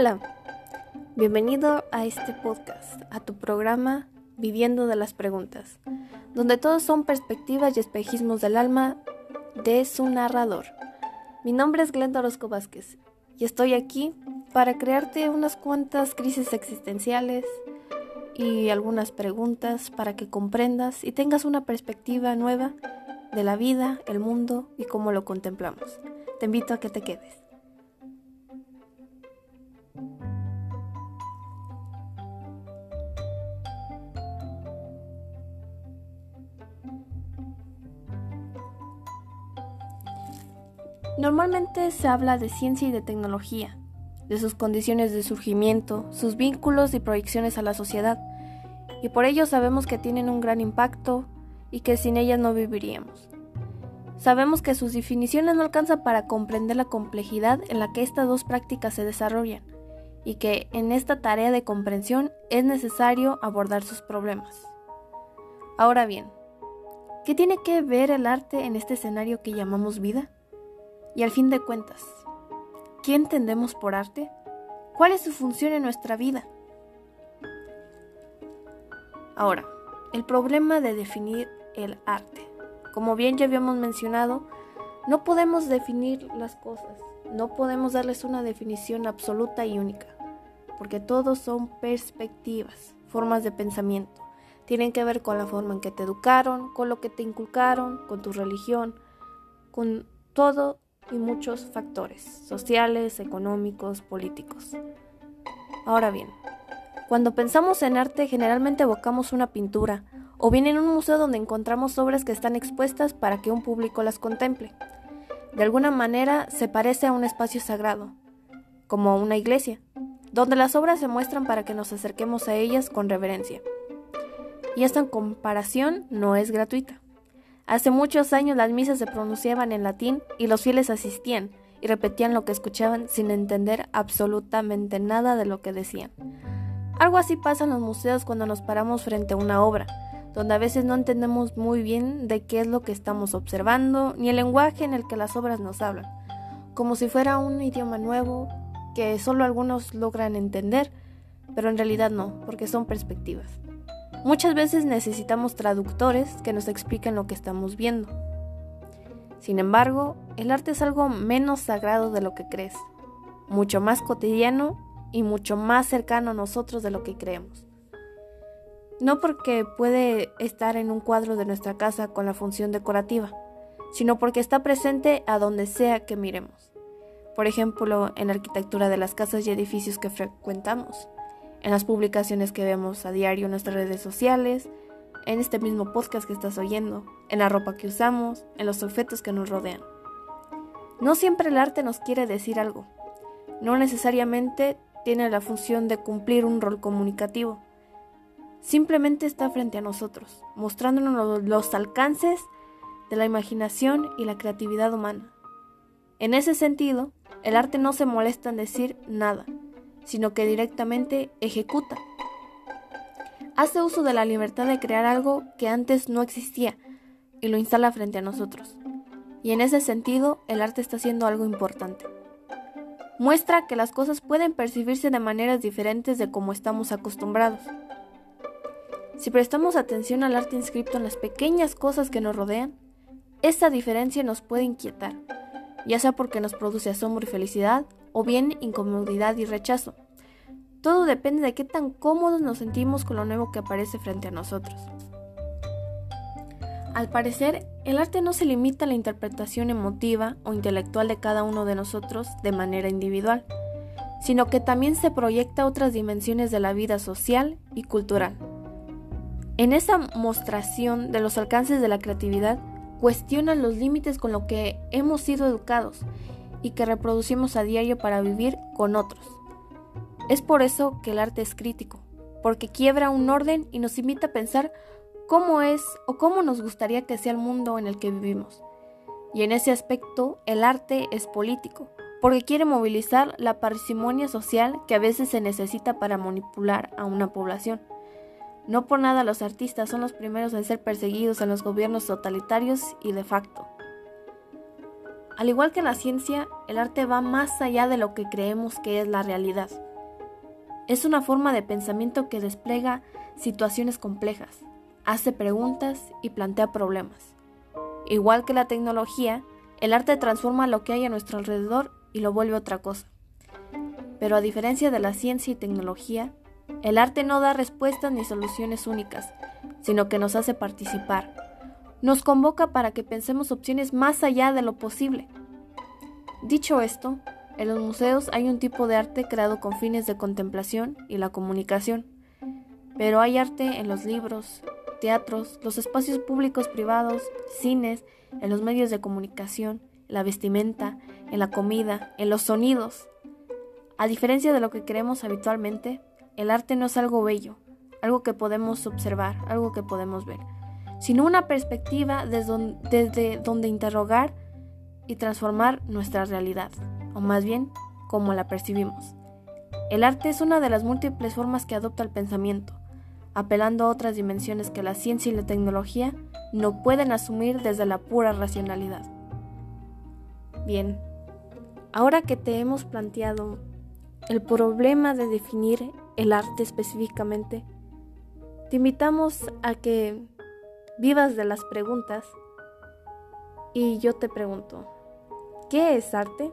Hola, bienvenido a este podcast, a tu programa Viviendo de las Preguntas, donde todos son perspectivas y espejismos del alma de su narrador. Mi nombre es Glenda Orozco Vázquez y estoy aquí para crearte unas cuantas crisis existenciales y algunas preguntas para que comprendas y tengas una perspectiva nueva de la vida, el mundo y cómo lo contemplamos. Te invito a que te quedes. Normalmente se habla de ciencia y de tecnología, de sus condiciones de surgimiento, sus vínculos y proyecciones a la sociedad, y por ello sabemos que tienen un gran impacto y que sin ellas no viviríamos. Sabemos que sus definiciones no alcanzan para comprender la complejidad en la que estas dos prácticas se desarrollan, y que en esta tarea de comprensión es necesario abordar sus problemas. Ahora bien, ¿qué tiene que ver el arte en este escenario que llamamos vida? Y al fin de cuentas, ¿qué entendemos por arte? ¿Cuál es su función en nuestra vida? Ahora, el problema de definir el arte. Como bien ya habíamos mencionado, no podemos definir las cosas, no podemos darles una definición absoluta y única, porque todos son perspectivas, formas de pensamiento. Tienen que ver con la forma en que te educaron, con lo que te inculcaron, con tu religión, con todo y muchos factores sociales, económicos, políticos. Ahora bien, cuando pensamos en arte generalmente evocamos una pintura o bien en un museo donde encontramos obras que están expuestas para que un público las contemple. De alguna manera se parece a un espacio sagrado, como una iglesia, donde las obras se muestran para que nos acerquemos a ellas con reverencia. Y esta comparación no es gratuita. Hace muchos años las misas se pronunciaban en latín y los fieles asistían y repetían lo que escuchaban sin entender absolutamente nada de lo que decían. Algo así pasa en los museos cuando nos paramos frente a una obra, donde a veces no entendemos muy bien de qué es lo que estamos observando, ni el lenguaje en el que las obras nos hablan, como si fuera un idioma nuevo que solo algunos logran entender, pero en realidad no, porque son perspectivas. Muchas veces necesitamos traductores que nos expliquen lo que estamos viendo. Sin embargo, el arte es algo menos sagrado de lo que crees, mucho más cotidiano y mucho más cercano a nosotros de lo que creemos. No porque puede estar en un cuadro de nuestra casa con la función decorativa, sino porque está presente a donde sea que miremos. Por ejemplo, en la arquitectura de las casas y edificios que frecuentamos en las publicaciones que vemos a diario en nuestras redes sociales, en este mismo podcast que estás oyendo, en la ropa que usamos, en los objetos que nos rodean. No siempre el arte nos quiere decir algo. No necesariamente tiene la función de cumplir un rol comunicativo. Simplemente está frente a nosotros, mostrándonos los alcances de la imaginación y la creatividad humana. En ese sentido, el arte no se molesta en decir nada, sino que directamente ejecuta. Hace uso de la libertad de crear algo que antes no existía y lo instala frente a nosotros. Y en ese sentido, el arte está haciendo algo importante. Muestra que las cosas pueden percibirse de maneras diferentes de como estamos acostumbrados. Si prestamos atención al arte inscrito en las pequeñas cosas que nos rodean, esta diferencia nos puede inquietar, ya sea porque nos produce asombro y felicidad, o bien incomodidad y rechazo. Todo depende de qué tan cómodos nos sentimos con lo nuevo que aparece frente a nosotros. Al parecer, el arte no se limita a la interpretación emotiva o intelectual de cada uno de nosotros de manera individual, sino que también se proyecta otras dimensiones de la vida social y cultural. En esa mostración de los alcances de la creatividad, cuestiona los límites con los que hemos sido educados y que reproducimos a diario para vivir con otros. Es por eso que el arte es crítico, porque quiebra un orden y nos invita a pensar cómo es o cómo nos gustaría que sea el mundo en el que vivimos. Y en ese aspecto el arte es político, porque quiere movilizar la parsimonia social que a veces se necesita para manipular a una población. No por nada los artistas son los primeros en ser perseguidos en los gobiernos totalitarios y de facto. Al igual que la ciencia, el arte va más allá de lo que creemos que es la realidad. Es una forma de pensamiento que despliega situaciones complejas, hace preguntas y plantea problemas. Igual que la tecnología, el arte transforma lo que hay a nuestro alrededor y lo vuelve otra cosa. Pero a diferencia de la ciencia y tecnología, el arte no da respuestas ni soluciones únicas, sino que nos hace participar. Nos convoca para que pensemos opciones más allá de lo posible. Dicho esto, en los museos hay un tipo de arte creado con fines de contemplación y la comunicación, pero hay arte en los libros, teatros, los espacios públicos privados, cines, en los medios de comunicación, la vestimenta, en la comida, en los sonidos. A diferencia de lo que creemos habitualmente, el arte no es algo bello, algo que podemos observar, algo que podemos ver, sino una perspectiva desde donde, interrogar y transformar nuestra realidad, o más bien, cómo la percibimos. El arte es una de las múltiples formas que adopta el pensamiento, apelando a otras dimensiones que la ciencia y la tecnología no pueden asumir desde la pura racionalidad. Bien, ahora que te hemos planteado el problema de definir el arte específicamente, te invitamos a que vivas de las preguntas y yo te pregunto, ¿qué es arte?